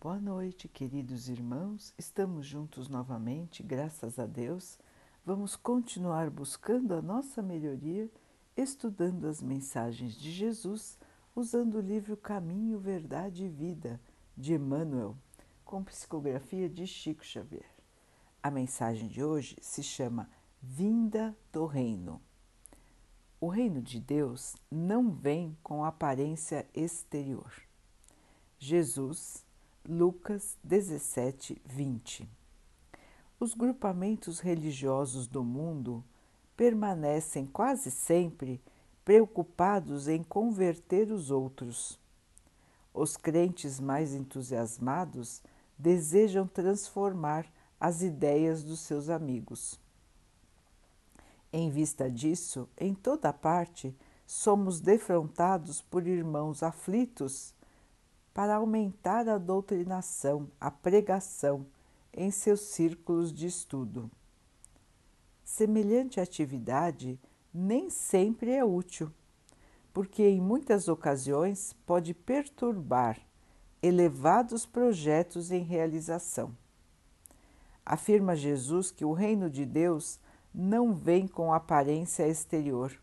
Boa noite, queridos irmãos. Estamos juntos novamente, graças a Deus. Vamos continuar buscando a nossa melhoria, estudando as mensagens de Jesus, usando o livro Caminho, Verdade e Vida, de Emmanuel, com psicografia de Chico Xavier. A mensagem de hoje se chama Vinda do Reino. O reino de Deus não vem com aparência exterior. Jesus Lucas 17, 20. Os grupamentos religiosos do mundo permanecem quase sempre preocupados em converter os outros. Os crentes mais entusiasmados desejam transformar as ideias dos seus amigos. Em vista disso, em toda parte, somos defrontados por irmãos aflitos para aumentar a doutrinação, a pregação em seus círculos de estudo. Semelhante atividade nem sempre é útil, porque em muitas ocasiões pode perturbar elevados projetos em realização. Afirma Jesus que o reino de Deus não vem com aparência exterior.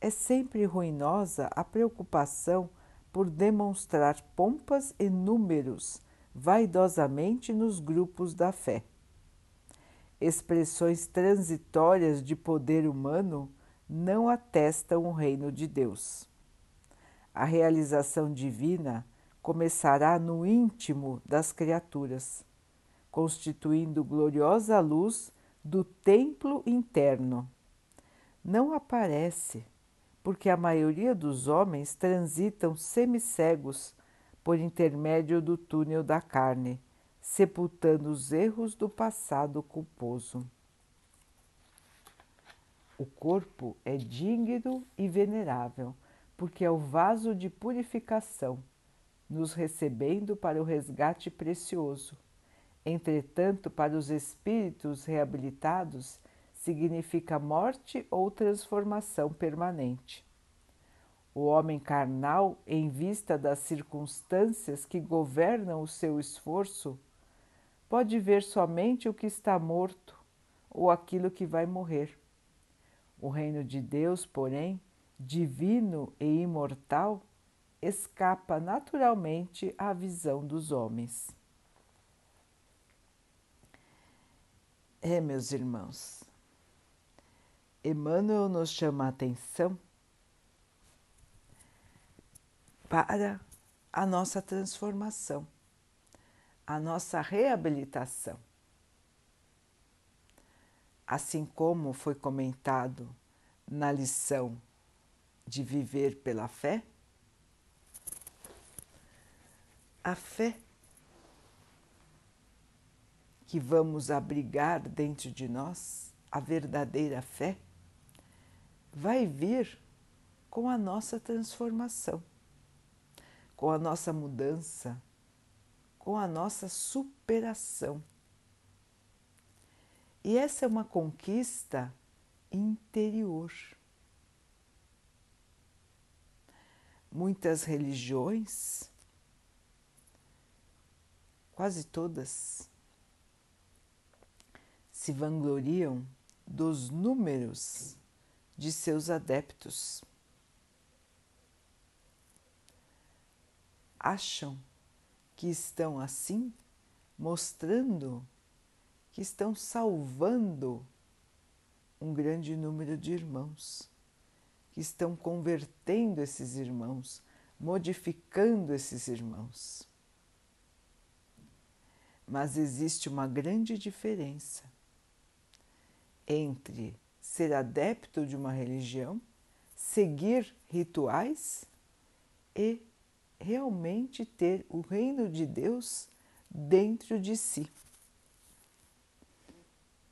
É sempre ruinosa a preocupação por demonstrar pompas e números vaidosamente nos grupos da fé. Expressões transitórias de poder humano não atestam o reino de Deus. A realização divina começará no íntimo das criaturas, constituindo gloriosa luz do templo interno. Não aparece porque a maioria dos homens transitam semicegos por intermédio do túnel da carne, sepultando os erros do passado culposo. O corpo é digno e venerável, porque é o vaso de purificação, nos recebendo para o resgate precioso. Entretanto, para os espíritos reabilitados, significa morte ou transformação permanente. O homem carnal, em vista das circunstâncias que governam o seu esforço, pode ver somente o que está morto ou aquilo que vai morrer. O reino de Deus, porém, divino e imortal, escapa naturalmente à visão dos homens. É, meus irmãos, Emmanuel nos chama a atenção para a nossa transformação, a nossa reabilitação. Assim como foi comentado na lição de viver pela fé, a fé que vamos abrigar dentro de nós, a verdadeira fé, vai vir com a nossa transformação, com a nossa mudança, com a nossa superação. E essa é uma conquista interior. Muitas religiões, quase todas, se vangloriam dos números de seus adeptos. Acham que estão assim mostrando que estão salvando um grande número de irmãos, que estão convertendo esses irmãos, modificando esses irmãos. Mas existe uma grande diferença entre ser adepto de uma religião, seguir rituais e realmente ter o reino de Deus dentro de si.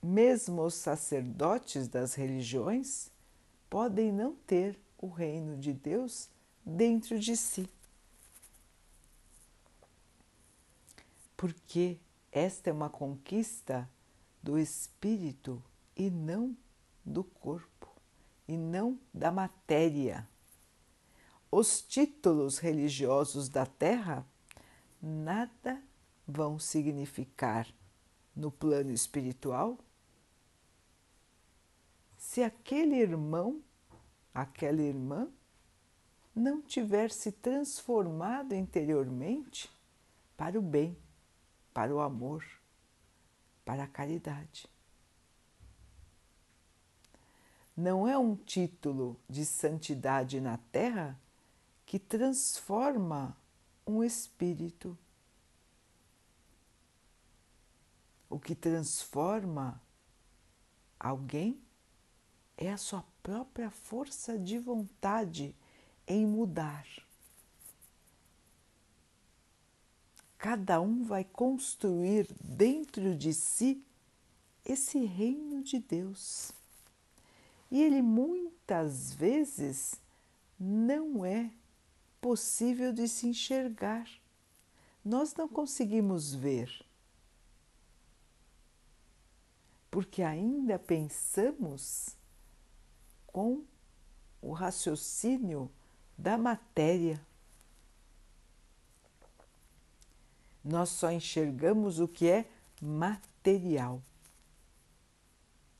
Mesmo os sacerdotes das religiões podem não ter o reino de Deus dentro de si. Porque esta é uma conquista do espírito e não do corpo e não da matéria. Os títulos religiosos da terra nada vão significar no plano espiritual se aquele irmão, aquela irmã, não tiver se transformado interiormente para o bem, para o amor, para a caridade. Não é um título de santidade na terra que transforma um espírito. O que transforma alguém é a sua própria força de vontade em mudar. Cada um vai construir dentro de si esse reino de Deus. E ele muitas vezes não é possível de se enxergar. Nós não conseguimos ver, porque ainda pensamos com o raciocínio da matéria. Nós só enxergamos o que é material.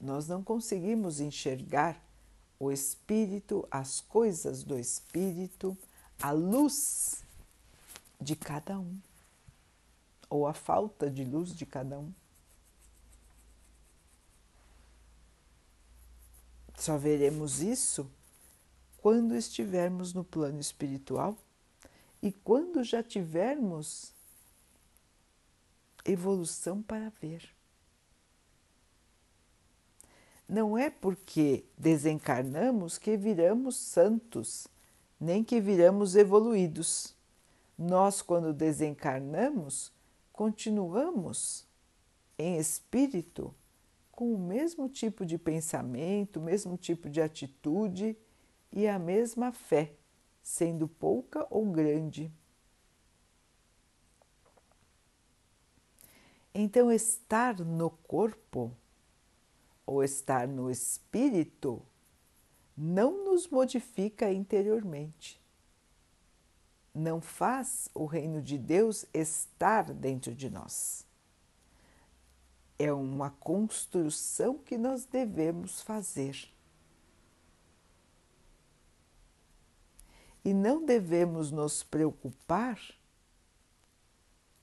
Nós não conseguimos enxergar o espírito, as coisas do espírito, a luz de cada um, ou a falta de luz de cada um. Só veremos isso quando estivermos no plano espiritual e quando já tivermos evolução para ver. Não é porque desencarnamos que viramos santos, nem que viramos evoluídos. Nós, quando desencarnamos, continuamos em espírito com o mesmo tipo de pensamento, o mesmo tipo de atitude e a mesma fé, sendo pouca ou grande. Então, estar no corpo ou estar no espírito não nos modifica interiormente. Não faz o reino de Deus estar dentro de nós é uma construção que nós devemos fazer. E não devemos nos preocupar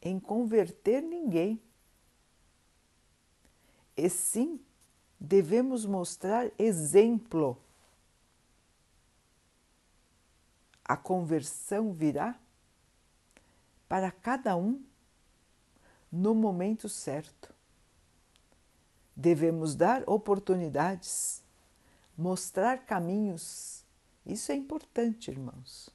em converter ninguém. E sim, devemos mostrar exemplo. A conversão virá para cada um no momento certo. Devemos dar oportunidades, mostrar caminhos. Isso é importante, irmãos.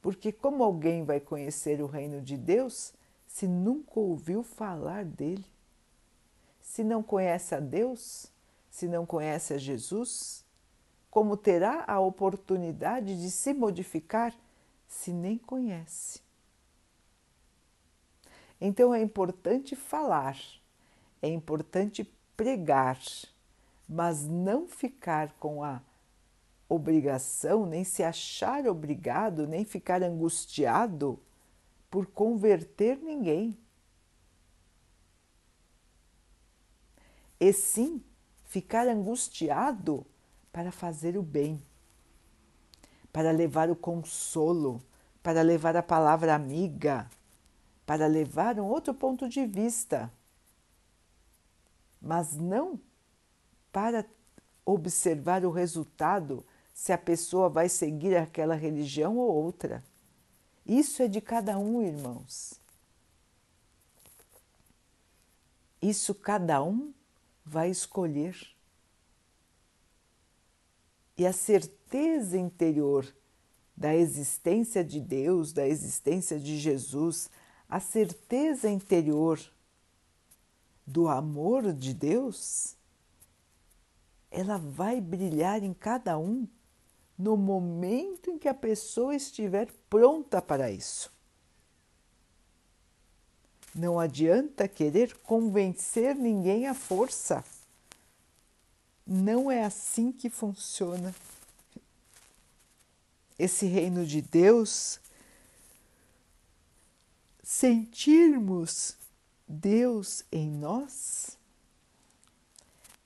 Porque como alguém vai conhecer o reino de Deus se nunca ouviu falar dele? Se não conhece a Deus, se não conhece a Jesus, como terá a oportunidade de se modificar se nem conhece? Então é importante falar é importante pregar, mas não ficar com a obrigação, nem se achar obrigado, nem ficar angustiado por converter ninguém. E sim ficar angustiado para fazer o bem, para levar o consolo, para levar a palavra amiga, para levar um outro ponto de vista mas não para observar o resultado se a pessoa vai seguir aquela religião ou outra. Isso é de cada um, irmãos. Isso cada um vai escolher. E a certeza interior da existência de Deus, da existência de Jesus, a certeza interior do amor de Deus, ela vai brilhar em cada um no momento em que a pessoa estiver pronta para isso. Não adianta querer convencer ninguém à força. Não é assim que funciona. Esse reino de Deus sentirmos Deus em nós,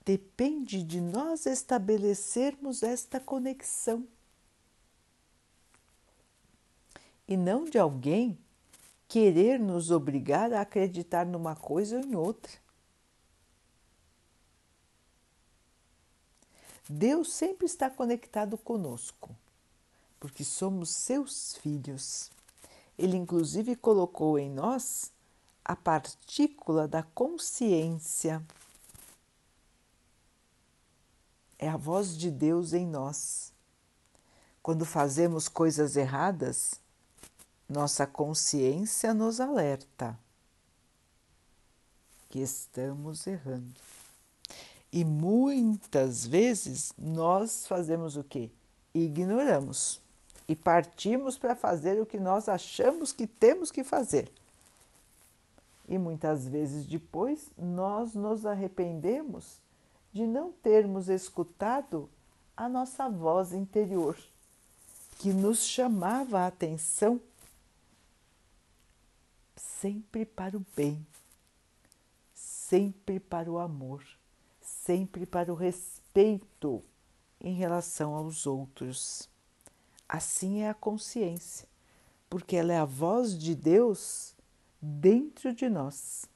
depende de nós estabelecermos esta conexão e não de alguém querer nos obrigar a acreditar numa coisa ou em outra. Deus sempre está conectado conosco, porque somos seus filhos. Ele, inclusive, colocou em nós a partícula da consciência. É a voz de Deus em nós. Quando fazemos coisas erradas, nossa consciência nos alerta que estamos errando. E muitas vezes nós fazemos o que? Ignoramos e partimos para fazer o que nós achamos que temos que fazer. E muitas vezes depois nós nos arrependemos de não termos escutado a nossa voz interior, que nos chamava a atenção sempre para o bem, sempre para o amor, sempre para o respeito em relação aos outros. Assim é a consciência, porque ela é a voz de Deus dentro de nós.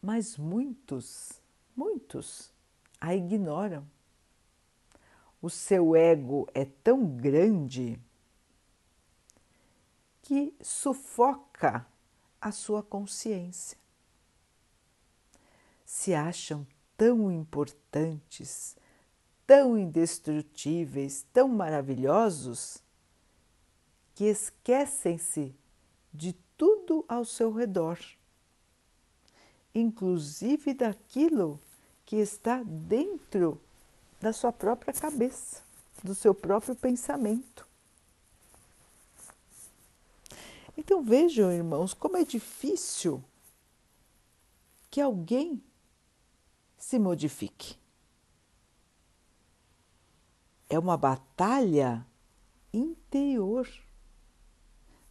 Mas muitos, muitos a ignoram. O seu ego é tão grande que sufoca a sua consciência. Se acham tão importantes, tão indestrutíveis, tão maravilhosos, que esquecem-se de tudo ao seu redor, inclusive daquilo que está dentro da sua própria cabeça, do seu próprio pensamento. Então vejam, irmãos, como é difícil que alguém se modifique. É uma batalha interior,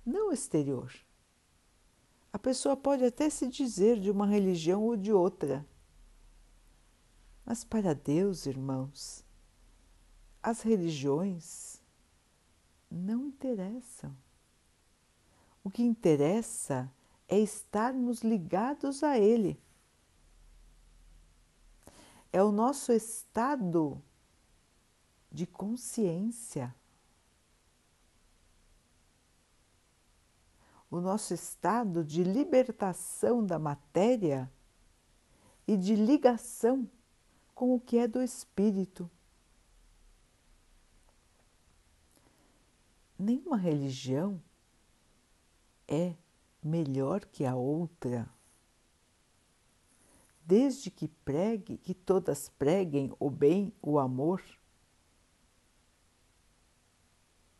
não exterior. A pessoa pode até se dizer de uma religião ou de outra, mas para Deus, irmãos, as religiões não interessam. O que interessa é estarmos ligados a Ele. É o nosso estado de consciência. O nosso estado de libertação da matéria e de ligação com o que é do espírito. Nenhuma religião é melhor que a outra. Desde que pregue, que todas preguem o bem, o amor,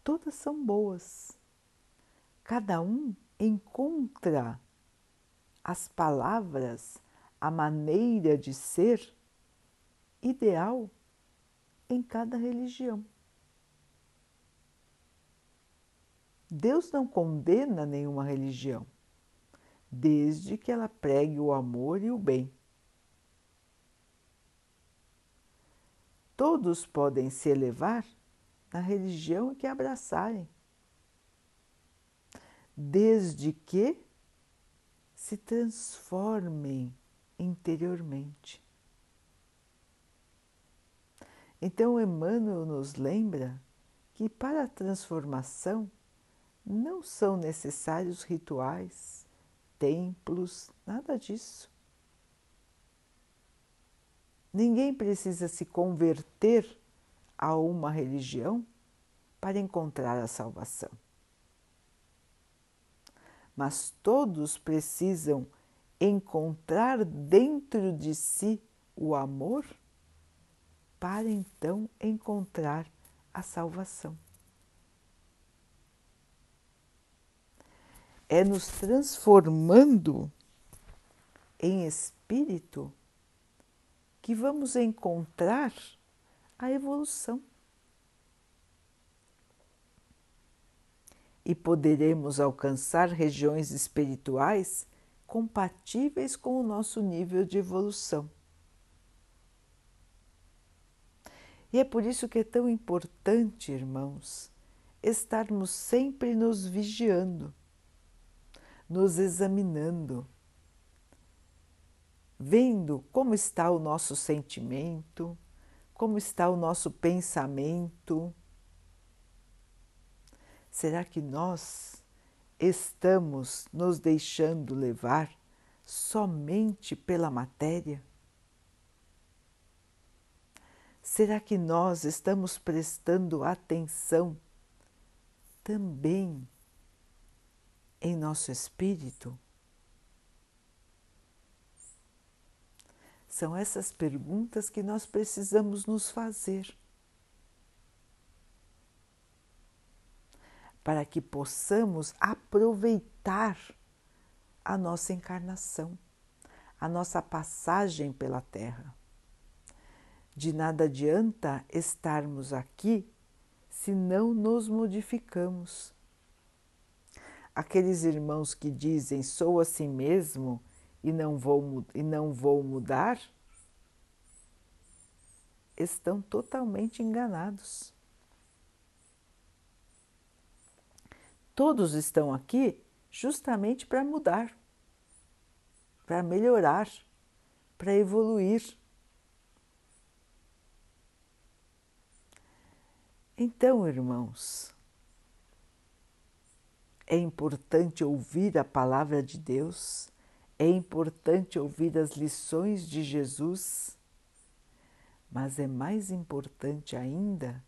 todas são boas. Cada um encontra as palavras, a maneira de ser ideal em cada religião. Deus não condena nenhuma religião, desde que ela pregue o amor e o bem. Todos podem se elevar na religião que abraçarem, desde que se transformem interiormente. Então, Emmanuel nos lembra que para a transformação não são necessários rituais, templos, nada disso. Ninguém precisa se converter a uma religião para encontrar a salvação. Mas todos precisam encontrar dentro de si o amor para então encontrar a salvação. É nos transformando em espírito que vamos encontrar a evolução. e poderemos alcançar regiões espirituais compatíveis com o nosso nível de evolução. E é por isso que é tão importante, irmãos, estarmos sempre nos vigiando, nos examinando, vendo como está o nosso sentimento, como está o nosso pensamento Será que nós estamos nos deixando levar somente pela matéria? Será que nós estamos prestando atenção também em nosso espírito? São essas perguntas que nós precisamos nos fazer. para que possamos aproveitar a nossa encarnação, a nossa passagem pela Terra. De nada adianta estarmos aqui se não nos modificamos. Aqueles irmãos que dizem sou assim mesmo e não vou, e não vou mudar, estão totalmente enganados. Todos estão aqui justamente para mudar, para melhorar, para evoluir. Então, irmãos, é importante ouvir a palavra de Deus, é importante ouvir as lições de Jesus, mas é mais importante ainda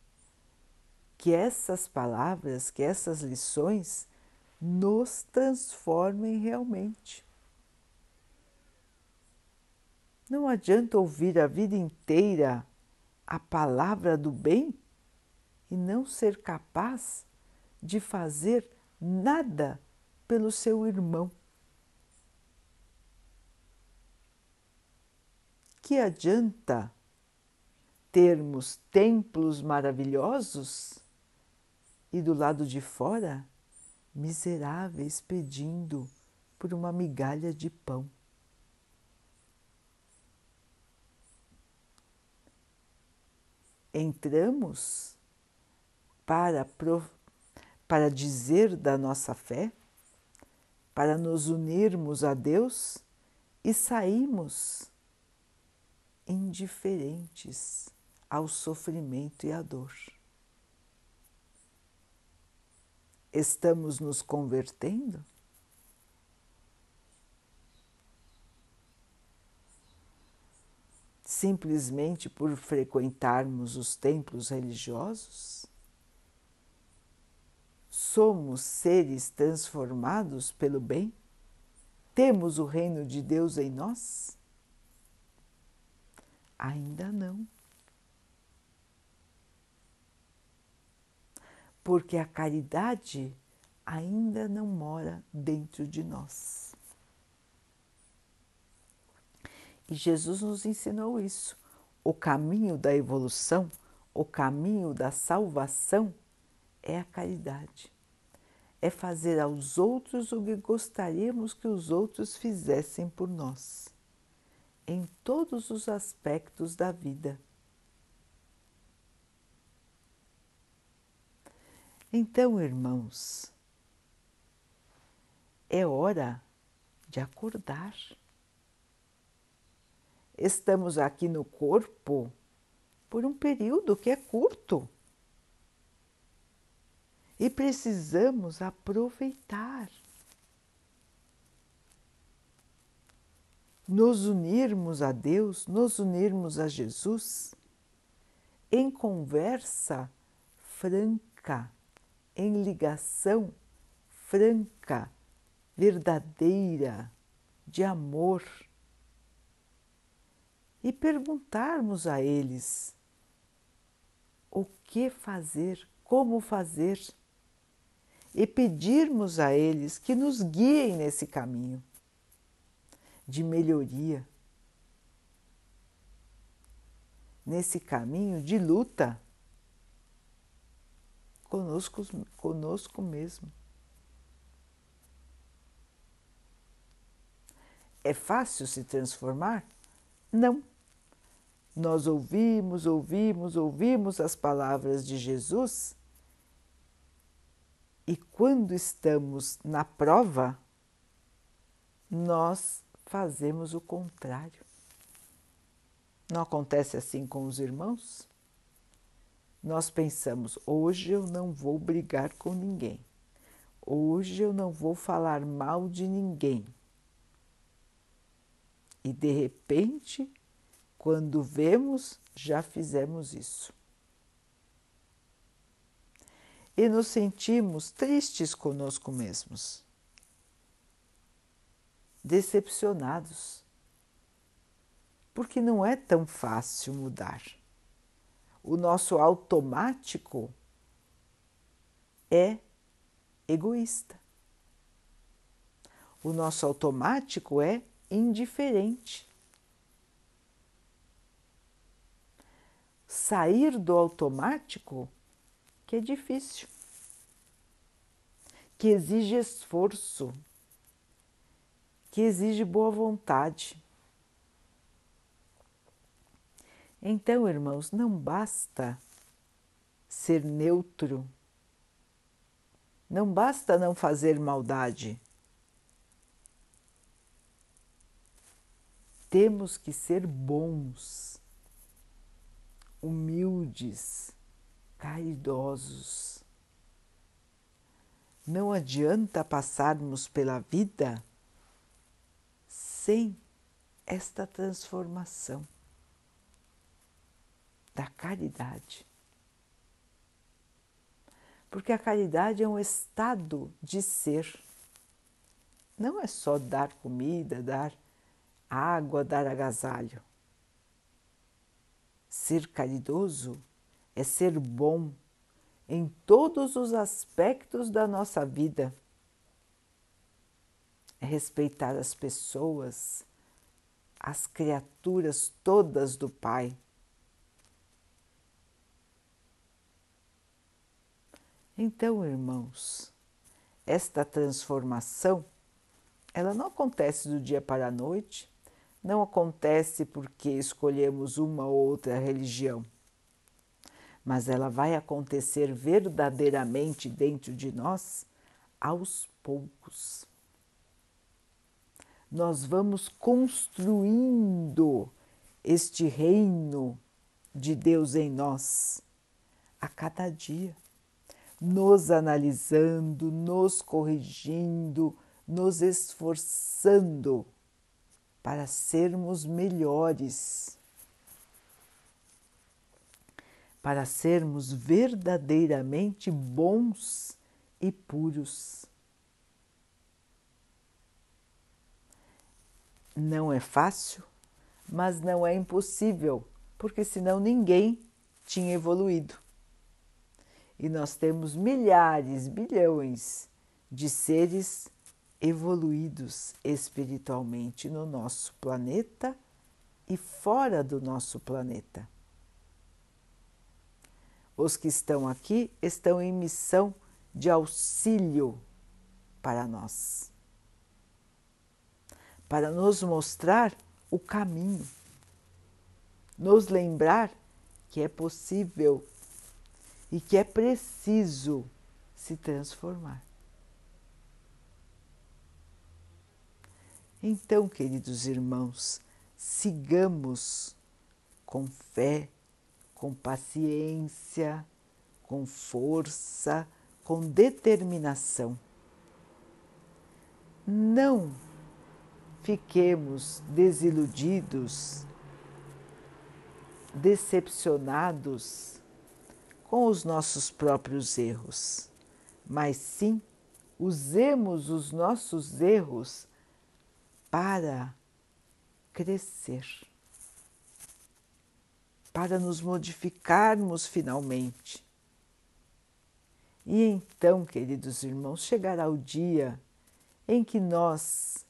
que essas palavras, que essas lições nos transformem realmente. Não adianta ouvir a vida inteira a palavra do bem e não ser capaz de fazer nada pelo seu irmão. Que adianta termos templos maravilhosos e do lado de fora, miseráveis pedindo por uma migalha de pão. Entramos para, para dizer da nossa fé, para nos unirmos a Deus e saímos indiferentes ao sofrimento e à dor. Estamos nos convertendo? Simplesmente por frequentarmos os templos religiosos? Somos seres transformados pelo bem? Temos o reino de Deus em nós? Ainda não. porque a caridade ainda não mora dentro de nós. E Jesus nos ensinou isso. O caminho da evolução, o caminho da salvação é a caridade. É fazer aos outros o que gostaríamos que os outros fizessem por nós, em todos os aspectos da vida. Então, irmãos, é hora de acordar. Estamos aqui no corpo por um período que é curto e precisamos aproveitar. Nos unirmos a Deus, nos unirmos a Jesus em conversa franca em ligação franca, verdadeira, de amor, e perguntarmos a eles o que fazer, como fazer, e pedirmos a eles que nos guiem nesse caminho de melhoria, nesse caminho de luta conosco, conosco mesmo. É fácil se transformar? Não. Nós ouvimos, ouvimos, ouvimos as palavras de Jesus e quando estamos na prova, nós fazemos o contrário. Não acontece assim com os irmãos? Nós pensamos: hoje eu não vou brigar com ninguém, hoje eu não vou falar mal de ninguém. E de repente, quando vemos, já fizemos isso. E nos sentimos tristes conosco mesmos, decepcionados, porque não é tão fácil mudar. O nosso automático é egoísta. O nosso automático é indiferente. Sair do automático que é difícil, que exige esforço, que exige boa vontade. Então, irmãos, não basta ser neutro, não basta não fazer maldade. Temos que ser bons, humildes, caridosos. Não adianta passarmos pela vida sem esta transformação da caridade. Porque a caridade é um estado de ser. Não é só dar comida, dar água, dar agasalho. Ser caridoso é ser bom em todos os aspectos da nossa vida. É respeitar as pessoas, as criaturas todas do Pai. Então, irmãos, esta transformação ela não acontece do dia para a noite, não acontece porque escolhemos uma ou outra religião, mas ela vai acontecer verdadeiramente dentro de nós aos poucos. Nós vamos construindo este reino de Deus em nós a cada dia, nos analisando, nos corrigindo, nos esforçando para sermos melhores, para sermos verdadeiramente bons e puros. Não é fácil, mas não é impossível, porque senão ninguém tinha evoluído. E nós temos milhares, bilhões de seres evoluídos espiritualmente no nosso planeta e fora do nosso planeta. Os que estão aqui estão em missão de auxílio para nós, para nos mostrar o caminho, nos lembrar que é possível e que é preciso se transformar. Então, queridos irmãos, sigamos com fé, com paciência, com força, com determinação. Não fiquemos desiludidos, decepcionados com os nossos próprios erros, mas sim usemos os nossos erros para crescer, para nos modificarmos finalmente. E então, queridos irmãos, chegará o dia em que nós,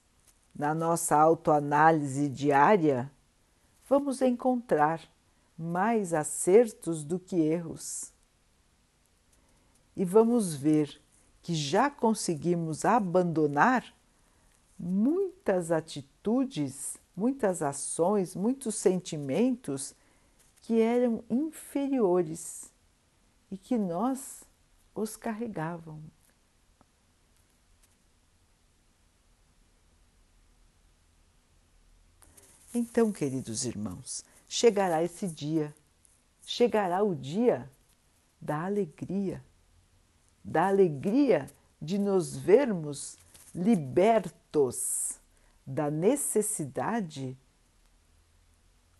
na nossa autoanálise diária, vamos encontrar mais acertos do que erros. E vamos ver que já conseguimos abandonar muitas atitudes, muitas ações, muitos sentimentos que eram inferiores e que nós os carregávamos. Então, queridos irmãos, chegará esse dia, chegará o dia da alegria, da alegria de nos vermos libertos da necessidade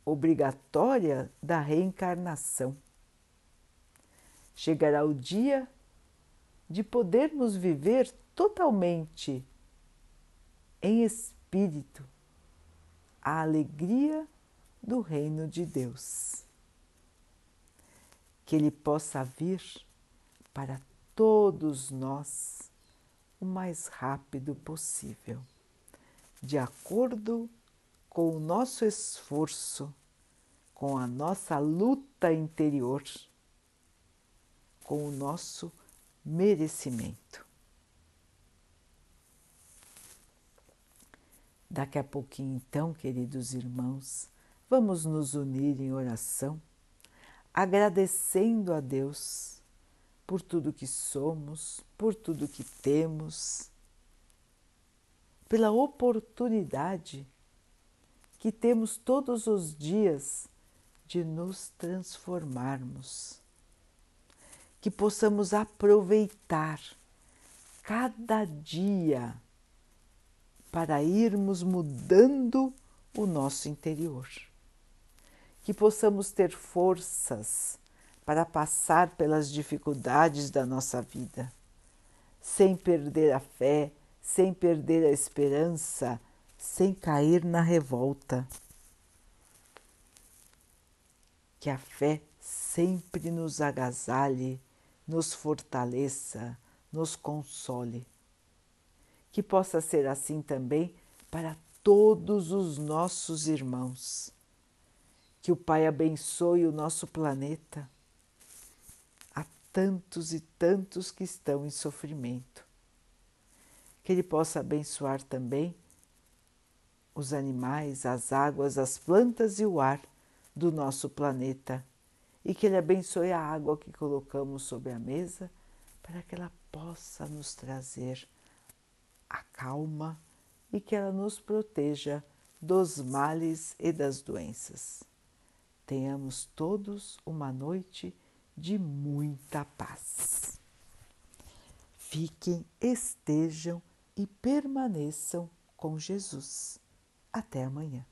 obrigatória da reencarnação. Chegará o dia de podermos viver totalmente em espírito a alegria do reino de Deus. Que Ele possa vir para todos nós o mais rápido possível, de acordo com o nosso esforço, com a nossa luta interior, com o nosso merecimento. Daqui a pouquinho, então, queridos irmãos, vamos nos unir em oração, agradecendo a Deus por tudo que somos, por tudo que temos, pela oportunidade que temos todos os dias de nos transformarmos, que possamos aproveitar cada dia para irmos mudando o nosso interior. Que possamos ter forças para passar pelas dificuldades da nossa vida, sem perder a fé, sem perder a esperança, sem cair na revolta. Que a fé sempre nos agasalhe, nos fortaleça, nos console que possa ser assim também para todos os nossos irmãos. Que o Pai abençoe o nosso planeta. Há tantos e tantos que estão em sofrimento. Que Ele possa abençoar também os animais, as águas, as plantas e o ar do nosso planeta. E que Ele abençoe a água que colocamos sobre a mesa para que ela possa nos trazer a calma e que ela nos proteja dos males e das doenças. Tenhamos todos uma noite de muita paz. Fiquem, estejam e permaneçam com Jesus. Até amanhã.